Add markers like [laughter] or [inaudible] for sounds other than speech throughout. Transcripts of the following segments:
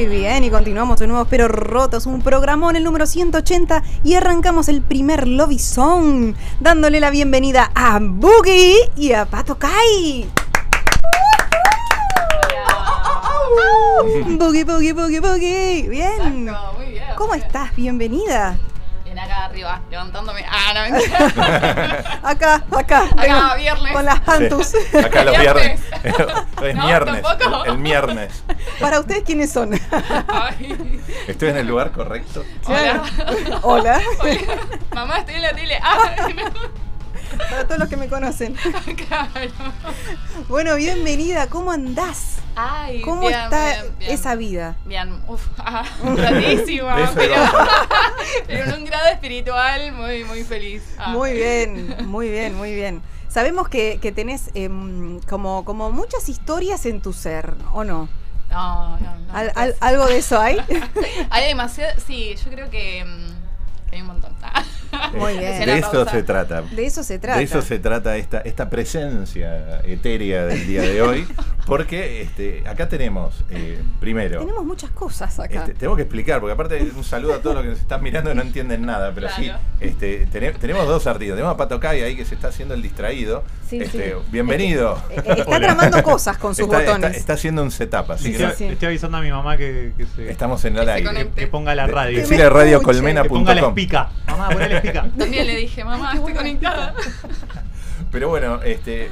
Muy bien, y continuamos de nuevo, pero rotos, un programón el número 180 y arrancamos el primer Lobby Song, dándole la bienvenida a Boogie y a Pato Kai. Boogie, boogie, boogie, boogie. Bien. Exacto, muy bien. ¿Cómo estás? Bienvenida. Acá arriba, levantándome. Ah, no, mentira. [laughs] Acá, acá. Acá, vengo viernes. Con las pantus. Sí, Acá los viernes. Viernes. [laughs] [laughs] es No, viernes. tampoco. El, el viernes. Para ustedes, ¿quiénes son? Ay. ¿Estoy en el lugar correcto? Hola. Hola. Hola. Mamá, estoy en la tele. Ah, Para todos los que me conocen. no. [laughs] Claro. Bueno, bienvenida. ¿Cómo andás? Ay, ¿Cómo bien, está bien, bien. esa vida? Bien, uff, ah, [laughs] pero, [laughs] pero en un grado espiritual muy, muy feliz. Ah. Muy bien, muy bien, muy bien. Sabemos que, que tenés em, como, como muchas historias en tu ser, ¿o no? No, no, no. Al- al- ¿Algo de eso hay? hay demasiado, sí, yo creo que, que hay un montón. [laughs] Muy bien. De pausa. se trata. De eso se trata. De eso se trata esta, esta presencia etérea del día de hoy. [laughs] Porque este, acá tenemos, eh, primero, Tenemos muchas cosas acá. Este, tengo que explicar, porque aparte un saludo a todos los que nos están mirando y no entienden nada, pero sí, este, tene- tenemos dos artistas. Tenemos a Pato Kai ahí que se está haciendo el distraído. Sí, Este, sí. Bienvenido. Eh, eh, Está tramando cosas con sus Está, botones. está haciendo un setup, así Sí, que sí, no- sí. Le estoy avisando a mi mamá que, que se, estamos en el Que aire. que ponga la De- radio. Me a radiocolmena.com. ponga la espica. Mamá, ponle la espica. También le dije, mamá, estoy conectada. Pero bueno, este,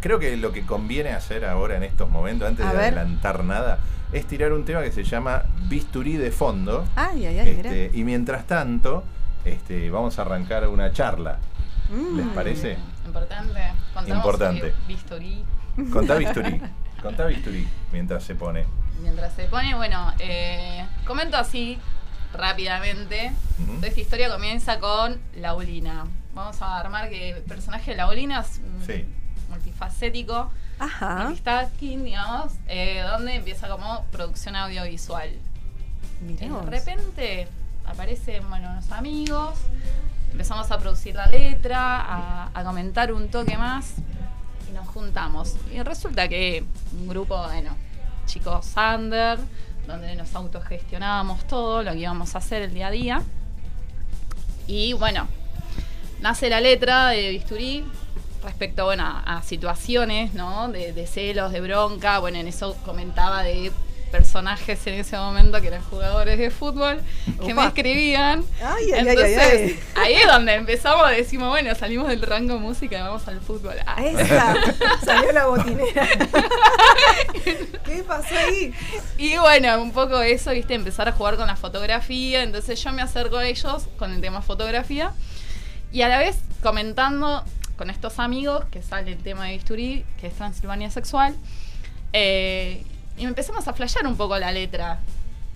creo que lo que conviene hacer ahora en estos momentos, antes A de ver. adelantar nada, es tirar un tema que se llama Bisturí de fondo. Ay, ay, ay. Este, y mientras tanto, este, vamos a arrancar una charla. Mm. ¿Les parece? Importante. Contamos Importante. que Bisturí. Contá Bisturí. [laughs] Contá Bisturí mientras se pone. Mientras se pone, bueno, eh, comento así rápidamente. Esta historia comienza con Laulina. Vamos a armar que el personaje de Laulina es Sí. Multifacético, Ajá. multitasking, digamos, eh, donde empieza como producción audiovisual. Mirá De repente aparecen bueno, unos amigos, empezamos a producir la letra, a, a comentar un toque más y nos juntamos. Y resulta que un grupo, bueno, chicos under, donde nos autogestionábamos todo lo que íbamos a hacer el día a día. Y bueno, nace la letra de Bisturí respecto bueno, a, a situaciones ¿no? de, de celos, de bronca. Bueno, en eso comentaba de personajes en ese momento que eran jugadores de fútbol que me escribían. Ay, ay, ay, Entonces, ay, ay. ahí es donde empezamos, decimos, bueno, salimos del rango música y vamos al fútbol. Ah. Esa. Salió la botinera. [laughs] ¿Qué pasó ahí? Y bueno, un poco eso, viste, empezar a jugar con la fotografía. Entonces yo me acerco a ellos con el tema fotografía. Y a la vez comentando con estos amigos que sale el tema de Bisturí, que es Transilvania Sexual. eh, y empezamos a flashear un poco la letra.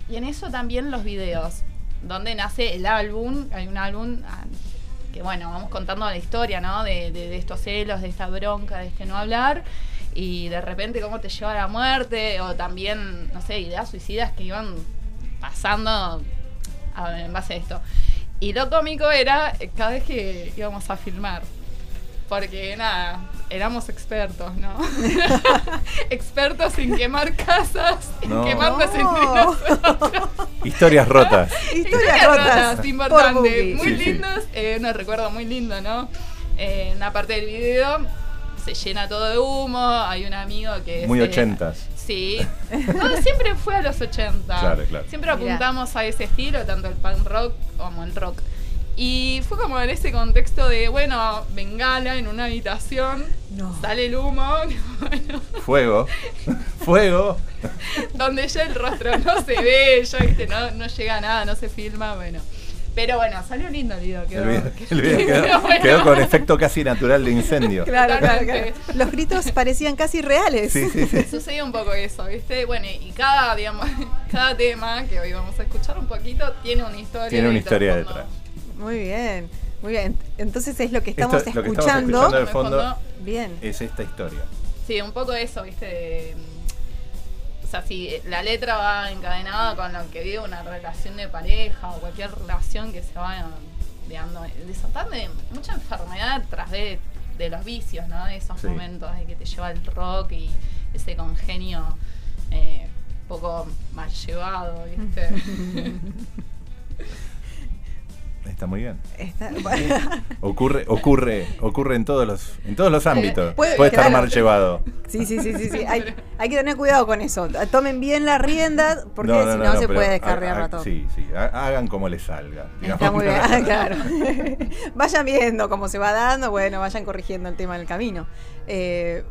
Y en eso también los videos, donde nace el álbum. Hay un álbum ah, que, bueno, vamos contando la historia, ¿no? De, estos celos, de esta bronca, de este no hablar. Y de repente cómo te lleva a la muerte. O también, no sé, ideas suicidas que iban pasando a- en base a esto. Y lo cómico era eh, cada vez que íbamos a filmar. Porque nada, éramos expertos, ¿no? [laughs] expertos en quemar casas, en No. quemarnos entre No. nosotros. Historias rotas. Historias rotas. Por importante. Muy Sí, sí. lindos, eh, un recuerdo muy lindo, ¿no? Eh, una parte del video se llena todo de humo, hay un amigo que... Muy ochentas. Sí. [laughs] No, siempre fue a los 80. Claro, claro. Siempre Mirá. apuntamos a ese estilo, tanto el punk rock como el rock. Y fue como en ese contexto de, bueno, bengala en una habitación, No. sale el humo, [laughs] bueno, Fuego. [laughs] Fuego. donde ya el rostro no se ve, ya viste, no, no llega a nada, no se filma, bueno. Pero bueno, salió lindo el video. Quedó, El video, el video [laughs] quedó, quedó bueno. quedó con efecto casi natural de incendio. Claro, claro, claro. Los gritos parecían casi reales. Sí, sí, sí. Sucede un poco eso, ¿viste? Bueno, y cada, digamos, cada tema que hoy vamos a escuchar un poquito tiene una historia. Tiene una historia detrás. Muy bien, muy bien. Entonces es lo que estamos Esto- lo que estamos escuchando. escuchando de fondo fondo- Bien. es esta historia. Sí, un poco eso, ¿viste? De, mm, o sea, si la letra va encadenada con lo que vive una relación de pareja o cualquier relación que se va digamos, desatando de mucha enfermedad tras de, de los vicios, ¿no? De esos Sí. momentos de que te lleva el rock y ese congenio eh, poco mal llevado, ¿viste? [laughs] Está muy bien. Está- Ocurre, ocurre, ocurre en todos los, en todos los ámbitos. Puede- Puede, estar claro. mal llevado. Sí, sí, sí, sí, sí. Hay, hay que tener cuidado con eso. Tomen bien las riendas porque No, si no, no, no, no, se puede descarriar ha- todo. Sí, sí. ha- Hagan como les salga. Está muy bien, ah, [laughs] claro. [laughs] vayan viendo cómo se va dando, bueno, vayan corrigiendo el tema del camino. Eh,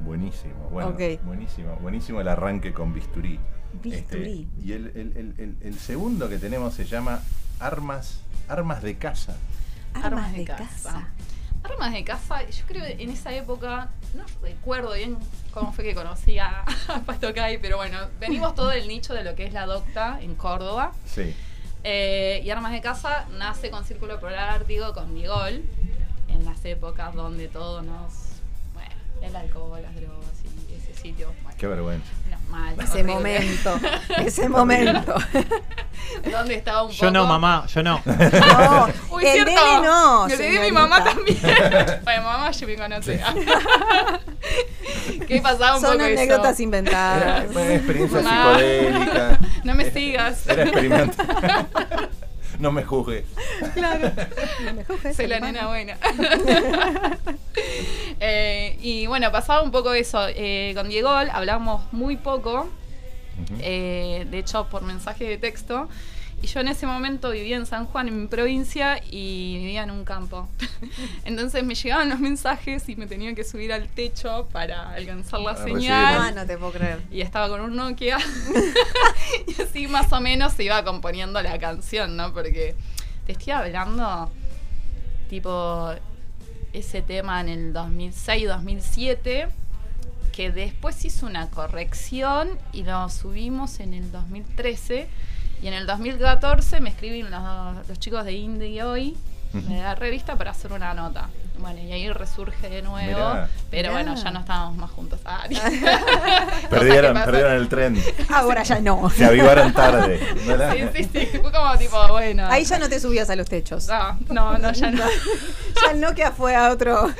Buenísimo, bueno, buenísimo, buenísimo el arranque con bisturí. Bisturí. Este, y el- el- el segundo que tenemos se llama armas, armas de casa. armas de casa. Armas de casa, yo creo que en esa época, no recuerdo bien cómo fue que conocí a, [laughs] a Pasto Kai, pero bueno, venimos todo del nicho de lo que es la docta en Córdoba. Sí. Eh, y Armas de Casa nace con Círculo Polar Ártico, con Digol, en las épocas donde todo nos. El alcohol, las drogas y ese sitio. Bueno, Qué vergüenza. mal. Ese horrible. momento, [laughs] ese momento. [laughs] donde estaba un poco. Yo no, mamá, yo no. [laughs] No, Uy, el cierto. nene no. Olvidé de mi mamá también. Bueno, mamá yo me conoce. ¿Qué pasaba un Son poco anécdotas eso? Era inventadas. una experiencia Mamá. psicodélica. No me sigas. Era experimento. no me juzgues. Claro. Me juzgues, Soy la hermano. nena buena. Eh, y bueno, pasaba un poco eso. Eh, con Diego hablamos muy poco, eh, de hecho por mensaje de texto. Y yo en ese momento vivía en San Juan, en mi provincia, y vivía en un campo. [laughs] Entonces me llegaban los mensajes y me tenía que subir al techo para alcanzar la Para señal. Ah, no te puedo creer. y estaba con un Nokia. [laughs] y así más o menos se iba componiendo la canción, ¿no? Porque te estoy hablando, tipo, ese tema en el 2006-2007, que después hizo una corrección y lo subimos en el 2013. Y en el 2014 me escriben los, los chicos de Indie Hoy, Ujú. de la revista, para hacer una nota. Bueno, y ahí resurge de nuevo. Mirá. Pero Mirá. bueno, ya no estábamos más juntos. Ah, [laughs] [laughs] Perdieron, perdieron el tren. Ahora ya no. Se avivaron tarde. [laughs] ¿no era? Sí, sí, sí. Fue como tipo, bueno. Ahí ya no te subías a los techos. No, no, no, ya no. Ya el Nokia fue a otro.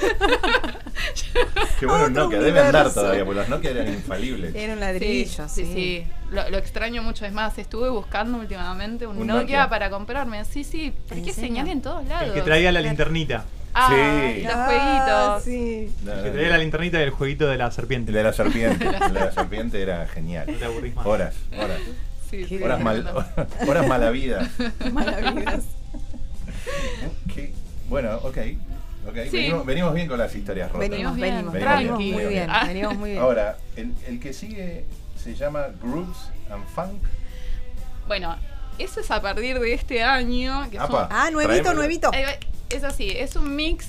Qué bueno Nokia. Debe andar todavía, porque los Nokia eran infalibles. Era un Sí, ladrillo, sí, sí. Lo, lo extraño mucho. Es más, estuve buscando últimamente un, Un Nokia, Nokia. para comprarme. Sí, sí. Pero ¿En es que señal en todos lados. El que traía la linternita. Ah, Sí. los Ah, jueguitos. sí. El que traía la linternita y el jueguito de la serpiente. El de la serpiente. El [laughs] de la serpiente era genial. No te aburrís más. Horas, horas. Sí, Horas, mal, [laughs] horas malavidas. Maravillas. Bueno, ok. okay. Sí. Venimos, venimos bien con las historias rotas. Venimos, bien, venimos, venimos muy venimos bien. bien. Venimos muy bien. Ahora, el, el que sigue se llama Grooves and Funk. Bueno, eso es a partir de este año. Que es un- Apa. Ah, nuevito, nuevito. Va. Es así, es un mix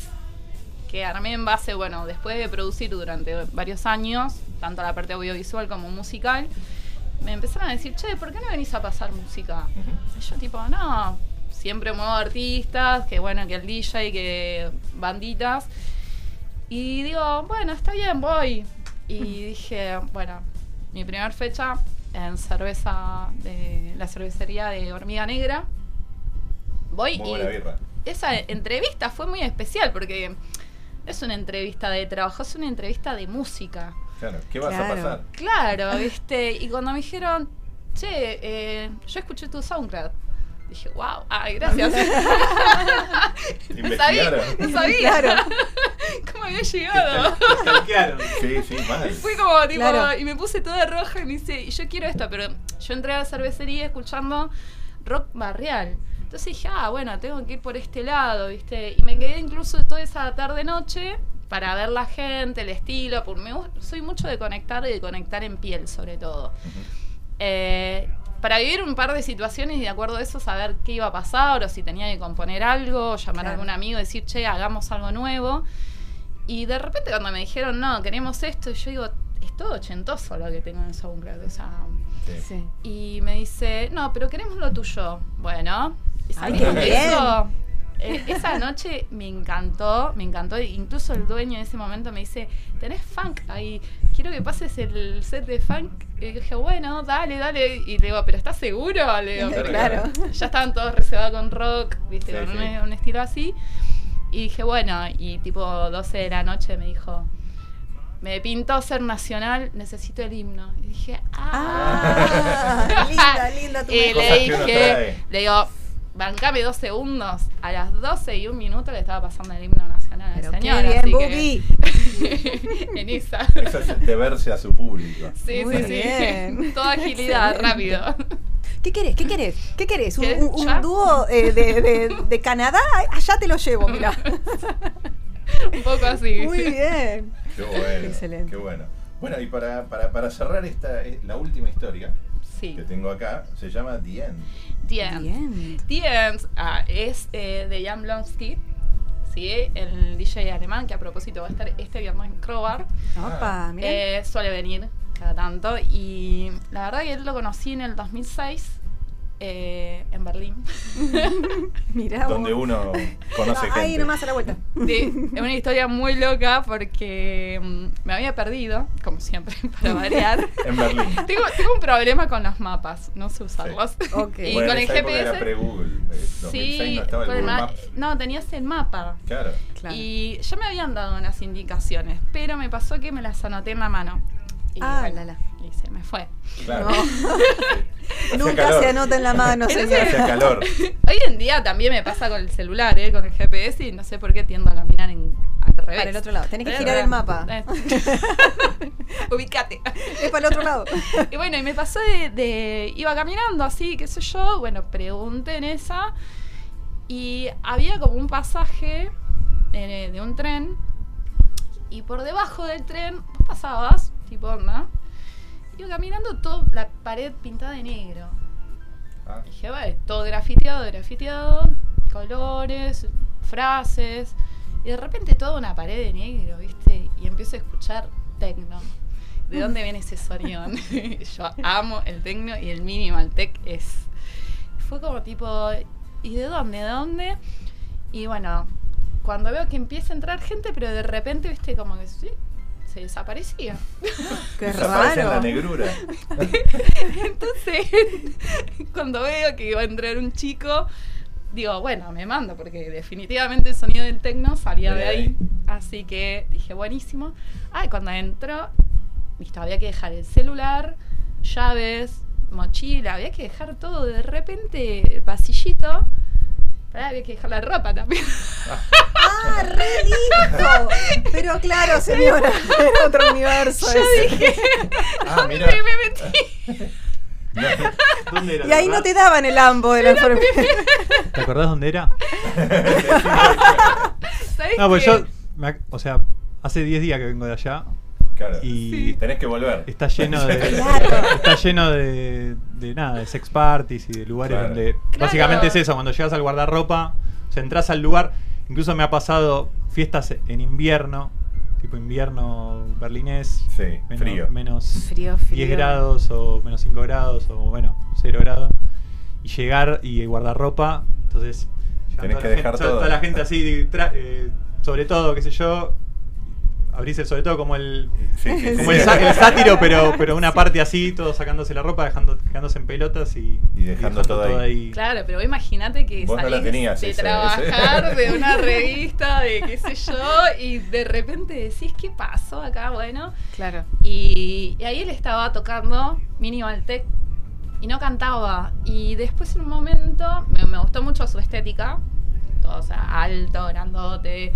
que armé en base, bueno, después de producir durante varios años, tanto la parte audiovisual como musical, me empezaron a decir, che, ¿por qué no venís a pasar música? Ujú. Y yo tipo, no, siempre muevo artistas, que bueno, que el DJ, que banditas. Y digo, bueno, está bien, voy. Y dije, bueno, mi primera fecha en cerveza de la cervecería de Hormiga Negra. Voy Muy y buena birra. esa entrevista fue muy especial porque no es una entrevista de trabajo, es una entrevista de música. Claro, ¿qué vas Claro. a pasar? Claro, ¿viste? Y cuando me dijeron, che, eh, yo escuché tu SoundCloud. Dije, wow, ay, gracias. [laughs] no sabía, no sabía. Claro. [laughs] ¿Cómo había llegado? Sí, sí, mal. [laughs] Fue como, tipo, Claro. y me puse toda roja y me dice, y yo quiero esto, pero yo entré a la cervecería escuchando rock barrial. Entonces dije, ah, bueno, tengo que ir por este lado, ¿viste? Y me quedé incluso toda esa tarde-noche para ver la gente, el estilo, porque me soy mucho de conectar y de conectar en piel, sobre todo. Eh, para vivir un par de situaciones y de acuerdo a eso saber qué iba a pasar o si tenía que componer algo, llamar Claro. a algún amigo y decir, che, hagamos algo nuevo. Y de repente cuando me dijeron, no, queremos esto, y yo digo, es todo ochentoso lo que tengo en SoundCloud. O sea, Sí. Sí. y me dice, no, pero queremos lo tuyo. Bueno, y Ay, ¿sabés qué bien. Eh, esa noche me encantó, me encantó. Incluso el dueño en ese momento me dice, tenés funk ahí, quiero que pases el set de funk. Y dije, bueno, dale, dale. Y le digo, ¿pero estás seguro? Le digo, [laughs] Claro. Ya estaban todos reservados con rock, viste, Sí, con sí. Un, un estilo así. Y dije, bueno, y tipo 12 de la noche me dijo, me pintó ser nacional, necesito el himno. Y dije, ah. Ah, [laughs] linda, linda tu [laughs] Y le dije, le digo, bancame dos segundos. A las 12 y un minuto le estaba pasando el himno nacional al señor. bien, así que [laughs] en esa. Eso es deberse a su público. Sí, Muy sí, sí. bien. [laughs] Toda agilidad, Excelente. rápido. ¿Qué querés? ¿Qué querés? ¿Qué querés? ¿Un, dúo eh, de, de- de Canadá? Allá te lo llevo, mira. [laughs] Un poco así. Muy bien. Qué bueno. Excelente. Qué bueno. Bueno, y para, para, para cerrar esta, eh, la última historia Sí. que tengo acá, se llama The End. The End. Bien. The End ah, es eh, de Jan Blonsky, ¿sí? el DJ alemán que a propósito va a estar este viernes en Crowbar. Opa, mira. Eh, suele venir cada tanto y la verdad que él lo conocí en el 2006 eh, en Berlín. [laughs] Mira. Donde uno conoce gente. Ahí nomás a la vuelta. Sí, es una historia muy loca porque mm, me había perdido, como siempre, [laughs] para variar. [laughs] En Berlín. Tengo, tengo un problema con los mapas, no sé usarlos. Ok. Y Bueno, con el GPS. Era pre-Google. eh, 2006 Sí, no estaba el Google ma- no, tenías el mapa. Claro. Claro. Y ya me habían dado unas indicaciones, pero me pasó que me las anoté en la mano. Y Ah, bueno, la, la. Y se me fue. Claro. No. [laughs] Nunca calor. se anota en la mano, señor. Calor. [laughs] Hoy en día también me pasa con el celular, ¿eh? con el GPS, y no sé por qué tiendo a caminar en, al revés. Para el otro lado. Tenés que girar el mapa. Eh. [laughs] Ubicate. Es para el otro lado. Y bueno, y me pasó de, de- Iba caminando así, qué sé yo. Bueno, pregunté en esa. Y había como un pasaje eh, de un tren. Y por debajo del tren vos pasabas, tipo onda. Iba caminando toda la pared pintada de negro. Ah, Dije, vale, todo grafiteado, grafiteado, colores, frases. Y de repente toda una pared de negro, ¿viste? Y empiezo a escuchar tecno. ¿De dónde viene ese sonido? [laughs] Yo amo el tecno y el minimal tech es. Fue como tipo, ¿y de dónde? ¿De dónde? Y bueno, cuando veo que empieza a entrar gente, pero de repente, ¿viste? Como que sí, se desaparecía. [laughs] Qué desaparece en la negrura. [laughs] Entonces, [laughs] cuando veo que iba a entrar un chico, digo, bueno, me mando, porque definitivamente el sonido del tecno salía De ahí. Así que dije, buenísimo. Ah, y cuando entró, listo, había que dejar el celular, llaves, mochila, había que dejar todo. De repente, el pasillito, pará, había que dejar la ropa también. Ah, re lindo. Pero claro, señora, era otro universo. Yo ese. dije, Ah, ¿dónde mira. me metí? No, ¿Dónde era? Y ahí ¿Te no te daban el ambo de la enfermedad. ¿Te acordás dónde era? [laughs] ¿Sabés No, pues yo, me o sea, hace 10 días que vengo de allá Claro. y Tenés que volver. está lleno de [laughs] Claro. está lleno de, de nada, de sex parties y de lugares Claro. donde Claro. básicamente es eso, cuando llegas al guardarropa, o sea, entras al lugar, incluso me ha pasado fiestas en invierno, tipo invierno berlinés, Sí, menos, frío. menos Frío, frío. 10 grados o menos 5 grados o bueno, 0 grados. Y llegar y guardarropa, entonces... Tenés que la dejar gente, todo. Toda la gente así, tra- eh, sobre todo, qué sé yo, abrís el sobre todo como el... Sí, sí, sí. Como el, sátiro, pero, [laughs] pero una parte así, todos sacándose la ropa, dejando, quejándose en pelotas y, Y dejando todo ahí. Claro, pero vos imagínate que Vos no la salís tenías de esa- trabajar esa- de una [laughs] revista, de qué sé yo, y de repente decís, ¿qué pasó acá? Bueno, Claro. y, y ahí él estaba tocando Minimal Tech y no cantaba. Y después en un momento me, me gustó mucho su estética, todo, o sea, alto, grandote.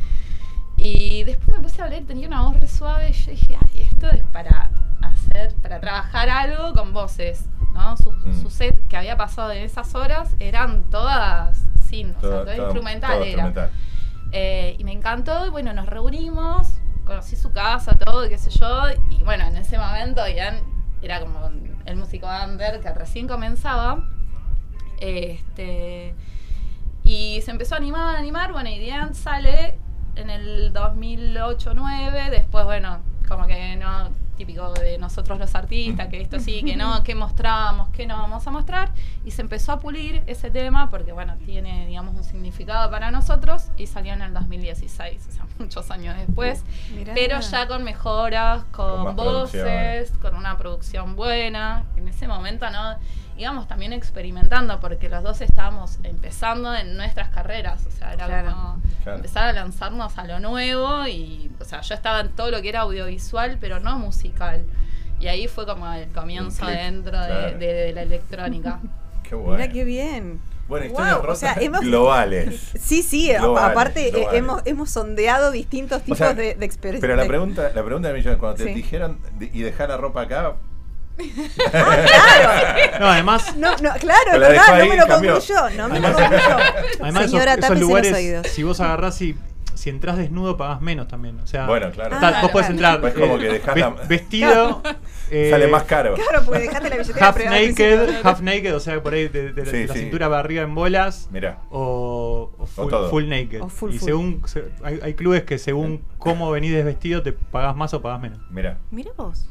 Y después me puse a hablar, tenía una voz re suave y yo dije, ay, esto es para hacer, para trabajar algo con voces, ¿no? Su, Mm. su set que había pasado en esas horas eran todas sin, o sea, Todo- todo, todo- instrumental todo era. instrumental. Eh, y me encantó, y bueno, nos reunimos, conocí su casa, todo, y qué sé yo, y bueno, en ese momento Ian era como el músico under que recién comenzaba. Este, y se empezó a animar, a animar, bueno, y Ian sale en el 2008-2009, después, bueno, como que no, típico de nosotros los artistas, que esto sí, que no, [laughs] que mostramos, que no vamos a mostrar. Y se empezó a pulir ese tema porque, bueno, tiene, digamos, un significado para nosotros y salió en el 2016, o sea, [laughs] muchos años después. Mirá. Pero ya con mejoras, con, voces, con una producción buena. En ese momento, ¿no? Íbamos también experimentando porque los dos estábamos empezando en nuestras carreras. O sea, era Claro. como Claro. empezar a lanzarnos a lo nuevo y, o sea, yo estaba en todo lo que era audiovisual, pero no musical. Y ahí fue como el comienzo dentro de- claro. de, de la electrónica. [laughs] Qué bueno. Mira qué bien. Bueno, Wow, historias o rotas sea, hemos- globales. [laughs] Sí, sí, Globales, aparte eh, hemos, hemos sondeado distintos tipos sea, de, de experiencias. Pero la pregunta, la pregunta de mí, cuando te Sí. dijeron de- y dejar la ropa acá, No, además, No, no, claro, la no, dejó no ahí, me lo cambió. concluyó, no me lo concluyó. además esos- Señora, esos, tápese lugares, los oídos. si vos agarrás y si entras desnudo pagás menos también. O sea, bueno, claro. está- Ah, vos podés claro. entrar Pues como eh, que dejás ve- la- vestido, eh, Sale más caro. Claro, porque dejaste la billetera half naked, half naked, o sea, por ahí de, de- de Sí, la sí. cintura para arriba en bolas. Mirá. O, o full, todo. full naked. O full, y full. según se- hay, hay clubes que según cómo venís desvestido te pagás más o pagás menos. Mira. Mira vos.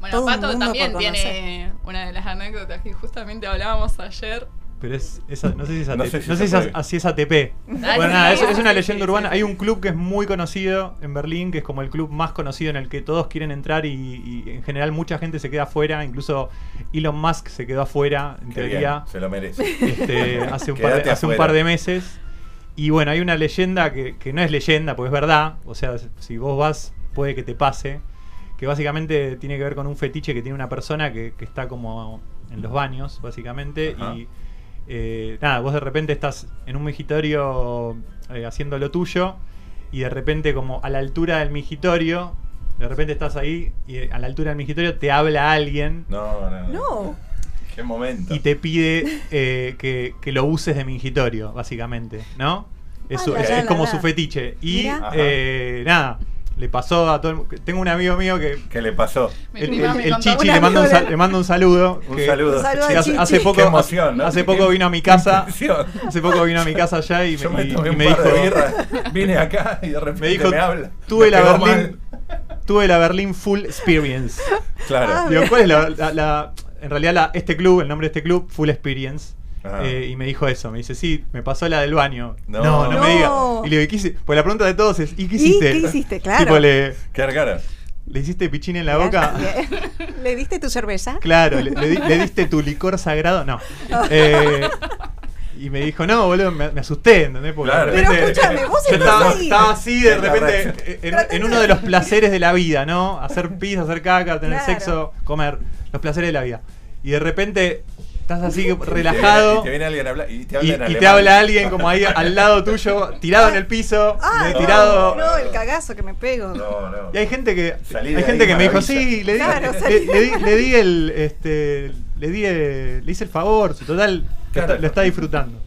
Bueno, Todo un Pato mundo también por tiene una de las anécdotas que justamente hablábamos ayer. Pero es esa, no sé si es ATP. No No sé si es, así es ATP. Ah, bueno, sí, nada, es, una leyenda sí, urbana. sí. Hay un club que es muy conocido en Berlín, que es como el club más conocido en el que todos quieren entrar y, y en general mucha gente se queda afuera. Incluso Elon Musk se quedó afuera, en Qué teoría. bien, se lo merece. este, [laughs] hace, un par de, hace un par de meses. Y bueno, hay una leyenda que, que no es leyenda, porque es verdad. O sea, si vos vas, puede que te pase. Que básicamente tiene que ver con un fetiche que tiene una persona que, que está como en los baños, básicamente. Ajá. Y eh, nada, vos de repente estás en un migitorio eh, haciendo lo tuyo. Y de repente, como a la altura del migitorio, de repente estás ahí y a la altura del migitorio te habla alguien No, no. No. Qué momento. y te pide eh, que, que lo uses de mingitorio, básicamente, ¿no? Es, su- Ah, es- la, es la, como la. su fetiche. Y eh, nada, le pasó a todo el mu- Tengo un amigo mío que. ¿Qué le pasó? El, me Chichi le manda, un, le manda un saludo. Un que- saludo. Que hace, poco, Qué emoción, ¿no? hace Qué- poco vino a mi casa. [laughs] intención. Hace poco vino a mi casa allá y, [laughs] Yo me, me y- tomé y un me dijo. vine acá y de repente Me dijo, habla. tuve Me la Berlín, mal. [laughs] tuve la Berlín Full Experience. Claro. Ah, Digo, ¿cuál es la, la- la- en realidad la- este club, el nombre de este club, Full Experience. Eh, y me dijo eso, me dice, sí, me pasó la del baño. No. No, no, No. me diga. Y le digo, ¿y qué hice? Pues la pregunta de todos es, ¿y qué ¿Y hiciste? qué hiciste? [laughs] Claro. Tipo, le, Qué cara. ¿le hiciste pichín en la boca? ¿Le diste tu cerveza? Claro, le, le di- le diste tu [laughs] licor sagrado? No. Eh, y me dijo, no, boludo, me, me asusté, ¿entendés? Porque Claro. de Pero repente- escúchame, vos yo estás estaba, ahí. estaba así de repente reacción. en, uno de- de los [laughs] placeres de la vida, ¿no? Hacer pis, hacer caca, tener Claro. sexo, comer, los placeres de la vida. Y de repente estás así [laughs] Y te viene- relajado Y te viene alguien a hablar. Y te y, habla en y te alemán. habla alguien como ahí al lado tuyo, tirado en el piso, [laughs] Ah, no, tirado. no, el cagazo que me pego. No, no. Y hay gente que Salí hay gente que me dijo, sí, le di, Claro, le- di, le di el este le di el- le hice el favor, su total lo Claro. está- lo está disfrutando.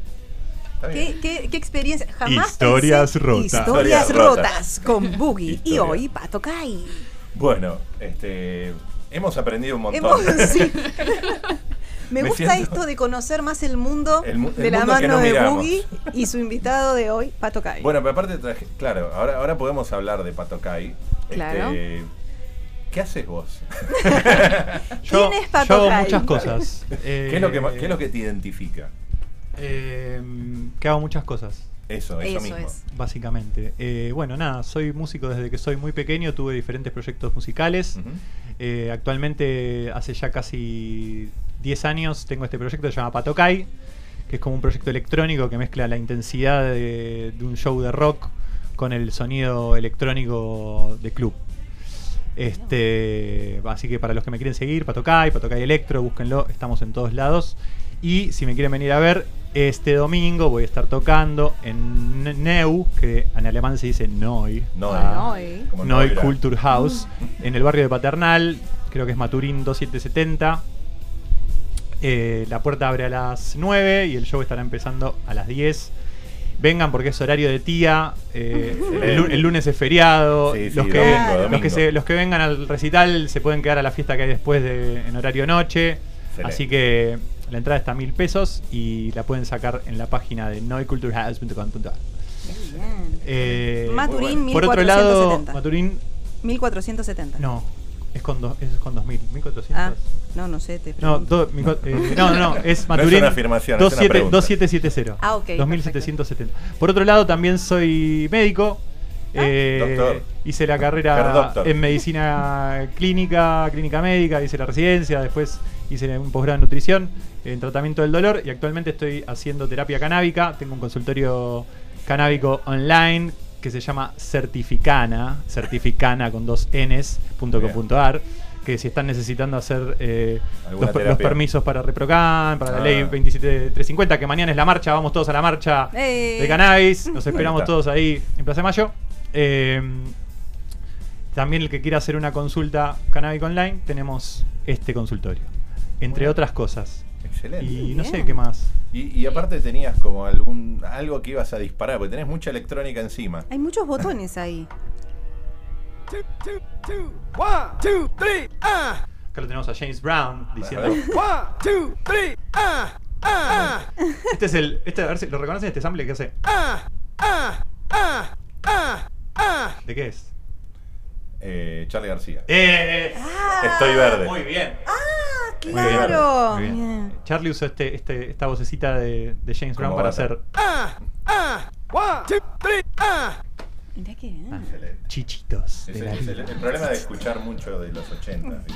¿Qué, qué, qué experiencia? Jamás Historias pensé- rotas. Historias Historias rotas rotas. con Boogie. Y hoy Pato Kai. Bueno, este. Hemos aprendido un montón. Hemos- sí. [laughs] Me, Me gusta siento- esto de conocer más el mundo El mu- el de la mundo mano no de miramos. Boogie y su invitado de hoy, Pato Kai. Bueno, pero aparte traje, claro, ahora, ahora podemos hablar de Patokai. Claro. Este, ¿Qué haces vos? [laughs] Yo, ¿Quién es Pato yo hago Kai? muchas cosas. ¿Qué, es lo que, ma- qué es lo que te identifica? eh, que hago muchas cosas. Eso, eso, Eso mismo. es. Básicamente. Eh, bueno, nada, soy músico desde que soy muy pequeño, tuve diferentes proyectos musicales. Eh, actualmente, hace ya casi 10 años, tengo este proyecto que se llama Patokai, que es como un proyecto electrónico que mezcla la intensidad de, de un show de rock con el sonido electrónico de club. Este, así que para los que me quieren seguir, Patokai, Patokai Electro, búsquenlo, estamos en todos lados. Y si me quieren venir a ver, este domingo voy a estar tocando en Neu, que en alemán se dice Neu. Ah, Neu. Neu. Culture House, en el barrio de Paternal, creo que es Maturín 2770. Eh, la puerta abre a las 9 y el show estará empezando a las 10. Vengan porque es horario de tía. eh, el, lu- el lunes es feriado. Sí, sí, los, que, domingo, los, que se- los que vengan al recital se pueden quedar a la fiesta que hay después de, en horario noche. Excelente. Así que la entrada está a mil pesos y la pueden sacar en la página de noiculturehouse.com.ar. Bien. Eh, Maturín por otro lado, 1470. Maturín 1470. no. Es con, do- es con 2000, 1400. Ah, no, no sé, te No, do- mi eh, [laughs] no, no, no, es No es Maturín una afirmación, es una 27 pregunta. 2770. Ah, ok, 2770. Por otro lado, también soy médico. Eh, Doctor. hice la carrera en medicina clínica, clínica médica, hice la residencia, después hice un posgrado en nutrición, en tratamiento del dolor y actualmente estoy haciendo terapia canábica. Tengo un consultorio canábico online que se llama Certificana, certificana con dos Ns.com.ar, que si están necesitando hacer eh, los, permisos para Reprocan, para la Ah. ley 27350, que mañana es la marcha, vamos todos a la marcha de cannabis, nos esperamos todos ahí en Plaza de Mayo. Eh, también el que quiera hacer una consulta canábica online, tenemos este consultorio, entre Bueno. otras cosas. Excelente. Y no sé qué más. Y, y aparte tenías como algún algo que ibas a disparar, porque tenés mucha electrónica encima. Hay muchos botones ahí. [laughs] two, two, two. One, two, three, ah. Acá lo tenemos a James Brown diciendo. One, two, three, ah, ah, Este es el. Este, a ver si lo reconocen este sample que hace. ah, ah, ah, ah, ah. ¿De qué es? Eh, Charlie García. ¡Eh! Estoy verde. Muy bien. Ah, Muy bien, claro. muy bien. Bien. Charlie usó este, este, esta vocecita de, de James Como Brown para bata. hacer Ah, ah, one, two, three, ah. Mirá que. ah. Excelente. chichitos. Es de el, la es el- el problema de escuchar mucho de los 80. ¿sí?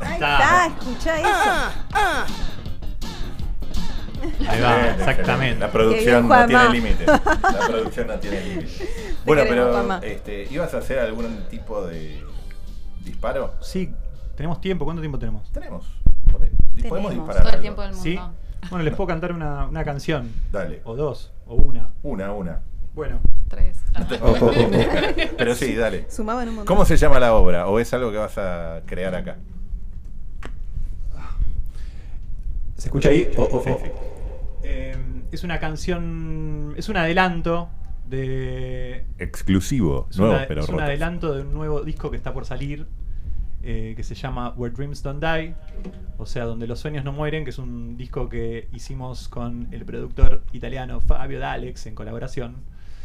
Ahí Está. escuchá eso. Ah, ah. Ahí va, Excelente, exactamente. La producción bien, no tiene límite. [laughs] La producción no tiene límite. Bueno, pero este, ¿ibas a hacer algún tipo de disparo? Sí, tenemos tiempo. ¿Cuánto tiempo tenemos? Tenemos. Podemos Tenemos. disparar. Todo el tiempo del mundo. ¿Sí? Bueno, les puedo cantar una, una canción. Dale. O dos, o una. Una, una. Bueno, Tres. Ah. [laughs] Pero sí, dale. Sumaban un montón. ¿Cómo se llama la obra? ¿O es algo que vas a crear acá? ¿se escucha ahí? Eh, es una canción. Es un adelanto de. Exclusivo, Es, nuevo, una- pero es un adelanto de un nuevo disco que está por salir. Eh, que se llama Where Dreams Don't Die. O sea, donde los sueños no mueren. Que es un disco que hicimos con el productor italiano Fabio D'Alex en colaboración.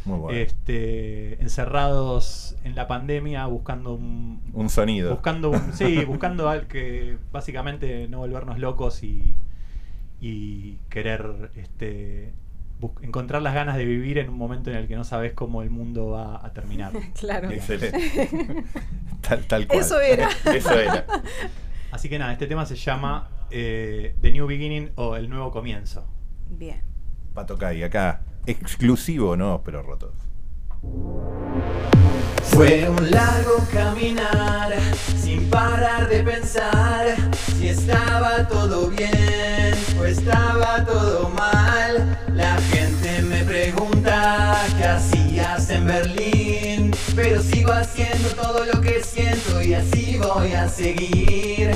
Muy bueno. Este, encerrados en la pandemia buscando un, Un sonido. buscando un, sí [laughs] buscando al que básicamente no volvernos locos y, y querer este encontrar las ganas de vivir en un momento en el que no sabes cómo el mundo va a terminar [laughs] Claro. Excelente. [laughs] tal, tal cual. Eso era. [laughs] Eso era. así que nada este tema se llama eh, The New Beginning o El Nuevo Comienzo Bien. Pato Kai, acá. Exclusivo, no, pero rotos. Fue un largo caminar sin parar de pensar si estaba todo bien o estaba todo pero sigo haciendo todo lo que siento y así voy a seguir.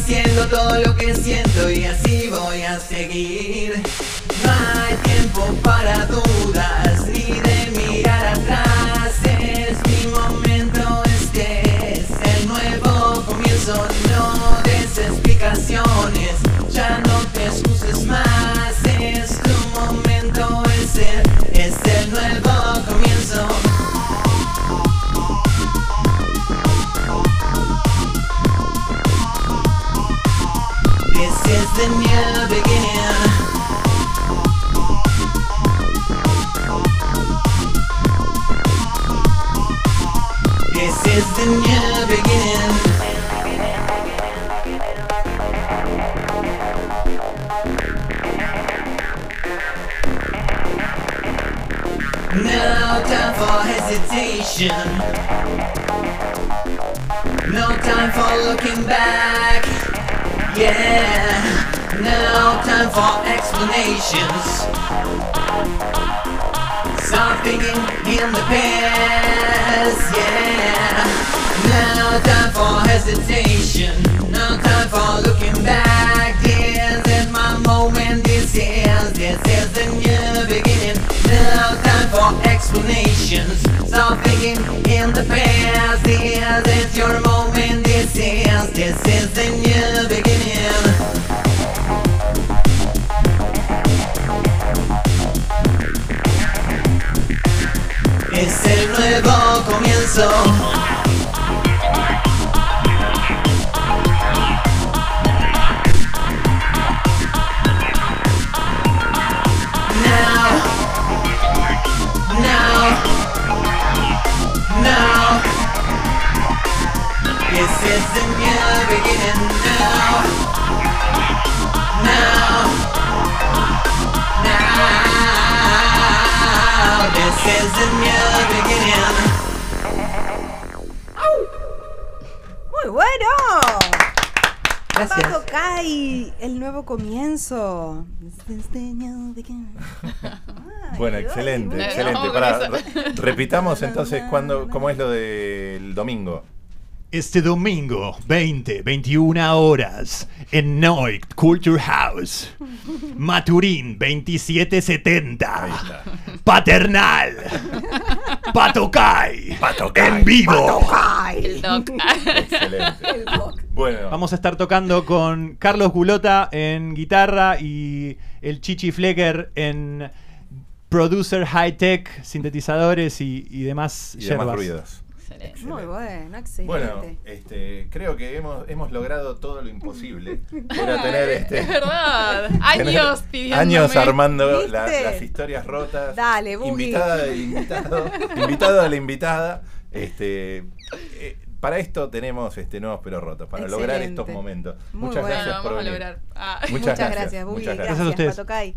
Haciendo todo lo que siento y así voy a seguir. No hay tiempo para dudas ni thinking in the past, yeah. Now time for hesitation. No time for looking back. This is my moment. This is, this is the new beginning. Now time for explanations. Stop thinking in the past. This is your moment. This is, this is the new beginning. Nuevo comienzo. Now, now, now. This is the new beginning now. Now, now. This is the new Gracias. Paco Kai, el nuevo comienzo. [laughs] Ay, Bueno, excelente, excelente. Re- [laughs] repitamos entonces cuándo, cómo es lo del domingo. Este domingo, 20, 21 horas, en Noik Culture House. Maturín, 2770. Ahí está. Paternal. Patocay. Patocay. En vivo. El doc. Excelente. Bueno, Vamos a estar tocando con Carlos Gulota en guitarra y el Chichi Flecker en producer high tech, sintetizadores y, y demás y demás yerbas. ruidos. Excelente. Muy bueno, excelente. Bueno, este, creo que hemos, hemos logrado todo lo imposible. [laughs] Era tener este. Es verdad. [laughs] Años pidiéndome. Años armando las historias rotas. Dale, Boogie. Invitada del invitado. [laughs] invitado a la invitada. Este, eh, para esto tenemos este, nuevos pero rotos, para lograr estos momentos. Muy Muchas bueno. gracias Bueno, por. Ah. Muchas Muchas gracias, gracias, muchas Gracias, gracias. a ustedes.